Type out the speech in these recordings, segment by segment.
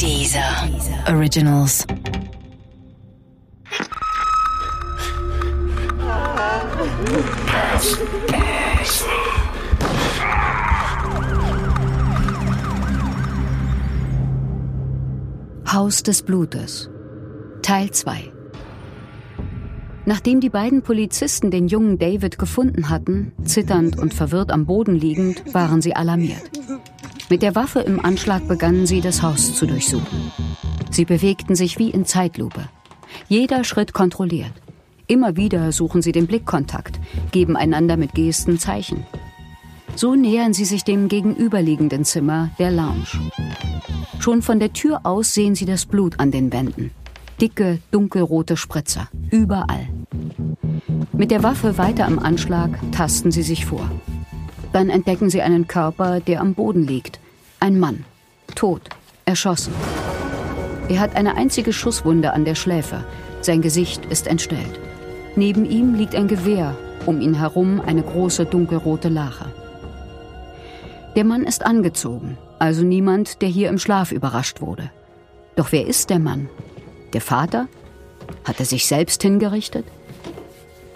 Dieser Originals. Haus des Blutes Teil 2 Nachdem die beiden Polizisten den jungen David gefunden hatten, zitternd und verwirrt am Boden liegend, waren sie alarmiert. Mit der Waffe im Anschlag begannen sie, das Haus zu durchsuchen. Sie bewegten sich wie in Zeitlupe. Jeder Schritt kontrolliert. Immer wieder suchen sie den Blickkontakt, geben einander mit Gesten Zeichen. So nähern sie sich dem gegenüberliegenden Zimmer, der Lounge. Schon von der Tür aus sehen sie das Blut an den Wänden. Dicke, dunkelrote Spritzer. Überall. Mit der Waffe weiter am Anschlag tasten sie sich vor. Dann entdecken sie einen Körper, der am Boden liegt. Ein Mann. Tot. Erschossen. Er hat eine einzige Schusswunde an der Schläfe. Sein Gesicht ist entstellt. Neben ihm liegt ein Gewehr, um ihn herum eine große dunkelrote Lache. Der Mann ist angezogen, also niemand, der hier im Schlaf überrascht wurde. Doch wer ist der Mann? Der Vater? Hat er sich selbst hingerichtet?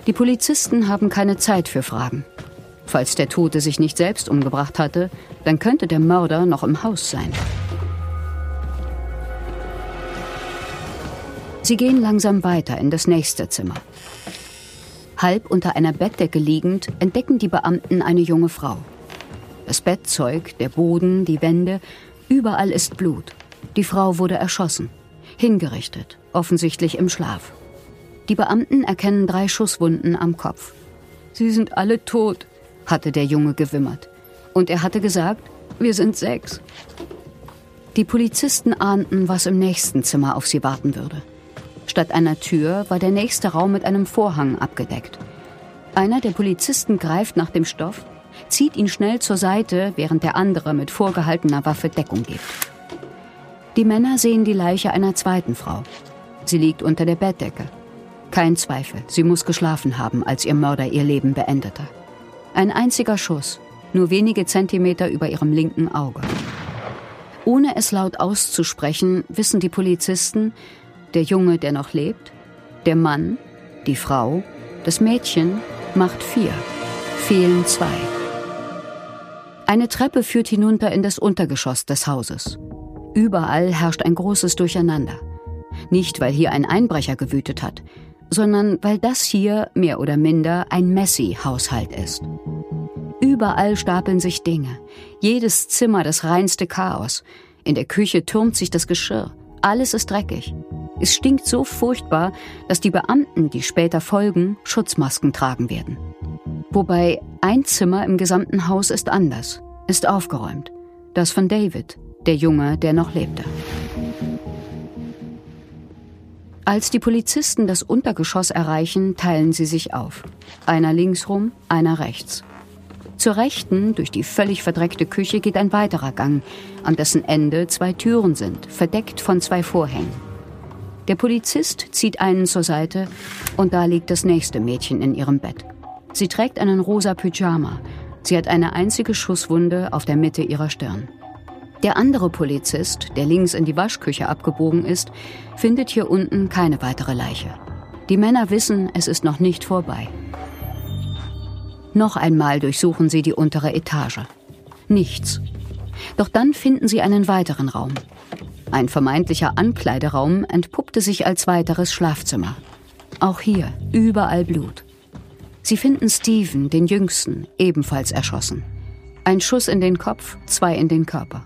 Die Polizisten haben keine Zeit für Fragen. Falls der Tote sich nicht selbst umgebracht hatte, dann könnte der Mörder noch im Haus sein. Sie gehen langsam weiter in das nächste Zimmer. Halb unter einer Bettdecke liegend entdecken die Beamten eine junge Frau. Das Bettzeug, der Boden, die Wände, überall ist Blut. Die Frau wurde erschossen, hingerichtet, offensichtlich im Schlaf. Die Beamten erkennen drei Schusswunden am Kopf. Sie sind alle tot, hatte der Junge gewimmert. Und er hatte gesagt, wir sind sechs. Die Polizisten ahnten, was im nächsten Zimmer auf sie warten würde. Statt einer Tür war der nächste Raum mit einem Vorhang abgedeckt. Einer der Polizisten greift nach dem Stoff, zieht ihn schnell zur Seite, während der andere mit vorgehaltener Waffe Deckung gibt. Die Männer sehen die Leiche einer zweiten Frau. Sie liegt unter der Bettdecke. Kein Zweifel, sie muss geschlafen haben, als ihr Mörder ihr Leben beendete. Ein einziger Schuss, nur wenige Zentimeter über ihrem linken Auge. Ohne es laut auszusprechen, wissen die Polizisten, der Junge, der noch lebt, der Mann, die Frau, das Mädchen macht vier, fehlen zwei. Eine Treppe führt hinunter in das Untergeschoss des Hauses. Überall herrscht ein großes Durcheinander. Nicht, weil hier ein Einbrecher gewütet hat, sondern weil das hier mehr oder minder ein Messi-Haushalt ist. Überall stapeln sich Dinge. Jedes Zimmer das reinste Chaos. In der Küche türmt sich das Geschirr. Alles ist dreckig. Es stinkt so furchtbar, dass die Beamten, die später folgen, Schutzmasken tragen werden. Wobei ein Zimmer im gesamten Haus ist anders, ist aufgeräumt. Das von David, der Junge, der noch lebte. Als die Polizisten das Untergeschoss erreichen, teilen sie sich auf. Einer linksrum, einer rechts. Zur Rechten, durch die völlig verdreckte Küche, geht ein weiterer Gang, an dessen Ende zwei Türen sind, verdeckt von zwei Vorhängen. Der Polizist zieht einen zur Seite und da liegt das nächste Mädchen in ihrem Bett. Sie trägt einen rosa Pyjama. Sie hat eine einzige Schusswunde auf der Mitte ihrer Stirn. Der andere Polizist, der links in die Waschküche abgebogen ist, findet hier unten keine weitere Leiche. Die Männer wissen, es ist noch nicht vorbei. Noch einmal durchsuchen sie die untere Etage. Nichts. Doch dann finden sie einen weiteren Raum. Ein vermeintlicher Ankleideraum entpuppte sich als weiteres Schlafzimmer. Auch hier überall Blut. Sie finden Steven, den Jüngsten, ebenfalls erschossen. Ein Schuss in den Kopf, zwei in den Körper.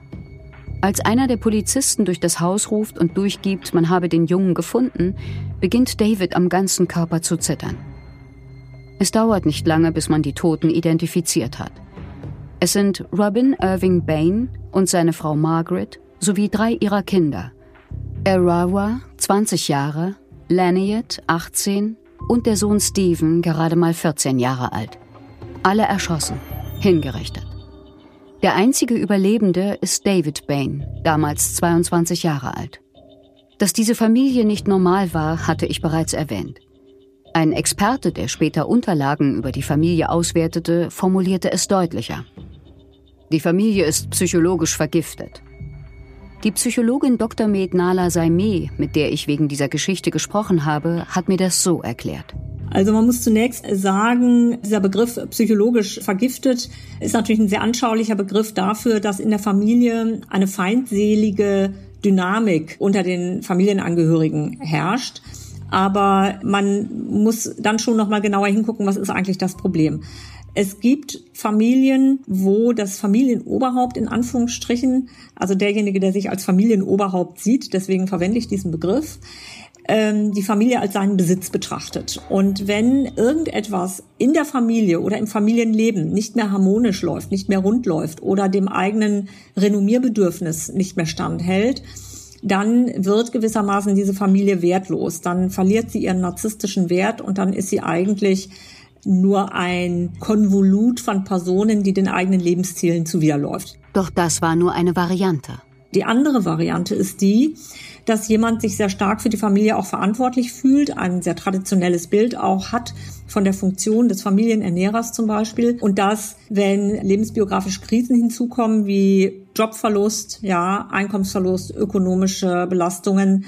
Als einer der Polizisten durch das Haus ruft und durchgibt, man habe den Jungen gefunden, beginnt David am ganzen Körper zu zittern. Es dauert nicht lange, bis man die Toten identifiziert hat. Es sind Robin Irving Bain und seine Frau Margaret sowie drei ihrer Kinder. Arawa, 20 Jahre, Laniet, 18 und der Sohn Stephen, gerade mal 14 Jahre alt. Alle erschossen, hingerichtet. Der einzige Überlebende ist David Bain, damals 22 Jahre alt. Dass diese Familie nicht normal war, hatte ich bereits erwähnt. Ein Experte, der später Unterlagen über die Familie auswertete, formulierte es deutlicher. Die Familie ist psychologisch vergiftet. Die Psychologin Dr. Med Nala Saimeh, mit der ich wegen dieser Geschichte gesprochen habe, hat mir das so erklärt. Also man muss zunächst sagen, dieser Begriff psychologisch vergiftet ist natürlich ein sehr anschaulicher Begriff dafür, dass in der Familie eine feindselige Dynamik unter den Familienangehörigen herrscht. Aber man muss dann schon noch mal genauer hingucken, was ist eigentlich das Problem. Es gibt Familien, wo das Familienoberhaupt in Anführungsstrichen, also derjenige, der sich als Familienoberhaupt sieht, deswegen verwende ich diesen Begriff, ähm, die Familie als seinen Besitz betrachtet. Und wenn irgendetwas in der Familie oder im Familienleben nicht mehr harmonisch läuft, nicht mehr rund läuft oder dem eigenen Renommierbedürfnis nicht mehr standhält, dann wird gewissermaßen diese Familie wertlos. Dann verliert sie ihren narzisstischen Wert und dann ist sie eigentlich nur ein Konvolut von Personen, die den eigenen Lebenszielen zuwiderläuft. Doch das war nur eine Variante. Die andere Variante ist die, dass jemand sich sehr stark für die Familie auch verantwortlich fühlt, ein sehr traditionelles Bild auch hat von der Funktion des Familienernährers zum Beispiel. Und dass, wenn lebensbiografische Krisen hinzukommen wie Jobverlust, ja, Einkommensverlust, ökonomische Belastungen,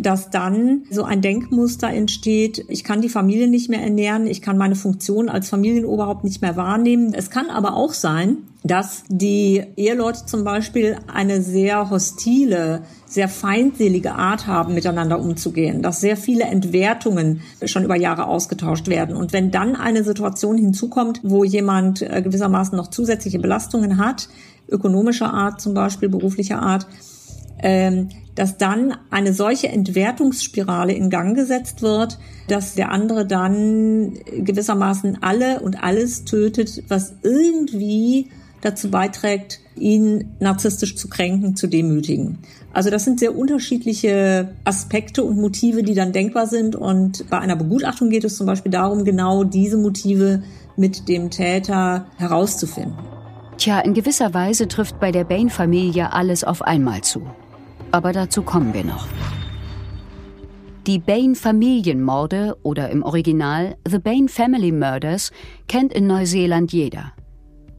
dass dann so ein Denkmuster entsteht, ich kann die Familie nicht mehr ernähren, ich kann meine Funktion als Familienoberhaupt nicht mehr wahrnehmen. Es kann aber auch sein, dass die Eheleute zum Beispiel eine sehr hostile, sehr feindselige Art haben, miteinander umzugehen, dass sehr viele Entwertungen schon über Jahre ausgetauscht werden. Und wenn dann eine Situation hinzukommt, wo jemand äh, gewissermaßen noch zusätzliche Belastungen hat, ökonomischer Art zum Beispiel, beruflicher Art, dass dann eine solche Entwertungsspirale in Gang gesetzt wird, dass der andere dann gewissermaßen alle und alles tötet, was irgendwie dazu beiträgt, ihn narzisstisch zu kränken, zu demütigen. Also das sind sehr unterschiedliche Aspekte und Motive, die dann denkbar sind. Und bei einer Begutachtung geht es zum Beispiel darum, genau diese Motive mit dem Täter herauszufinden. Tja, in gewisser Weise trifft bei der Bain-Familie alles auf einmal zu aber dazu kommen wir noch. Die Bain-Familienmorde oder im Original The Bain Family Murders kennt in Neuseeland jeder.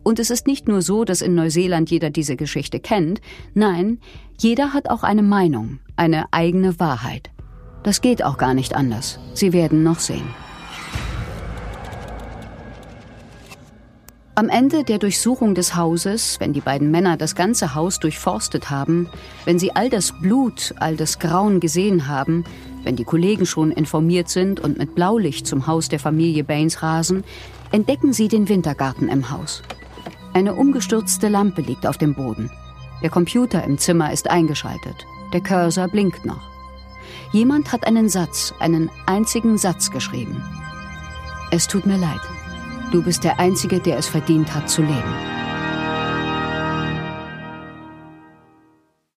Und es ist nicht nur so, dass in Neuseeland jeder diese Geschichte kennt, nein, jeder hat auch eine Meinung, eine eigene Wahrheit. Das geht auch gar nicht anders. Sie werden noch sehen. Am Ende der Durchsuchung des Hauses, wenn die beiden Männer das ganze Haus durchforstet haben, wenn sie all das Blut, all das Grauen gesehen haben, wenn die Kollegen schon informiert sind und mit Blaulicht zum Haus der Familie Baines rasen, entdecken sie den Wintergarten im Haus. Eine umgestürzte Lampe liegt auf dem Boden. Der Computer im Zimmer ist eingeschaltet. Der Cursor blinkt noch. Jemand hat einen Satz, einen einzigen Satz geschrieben. Es tut mir leid. Du bist der Einzige, der es verdient hat zu leben.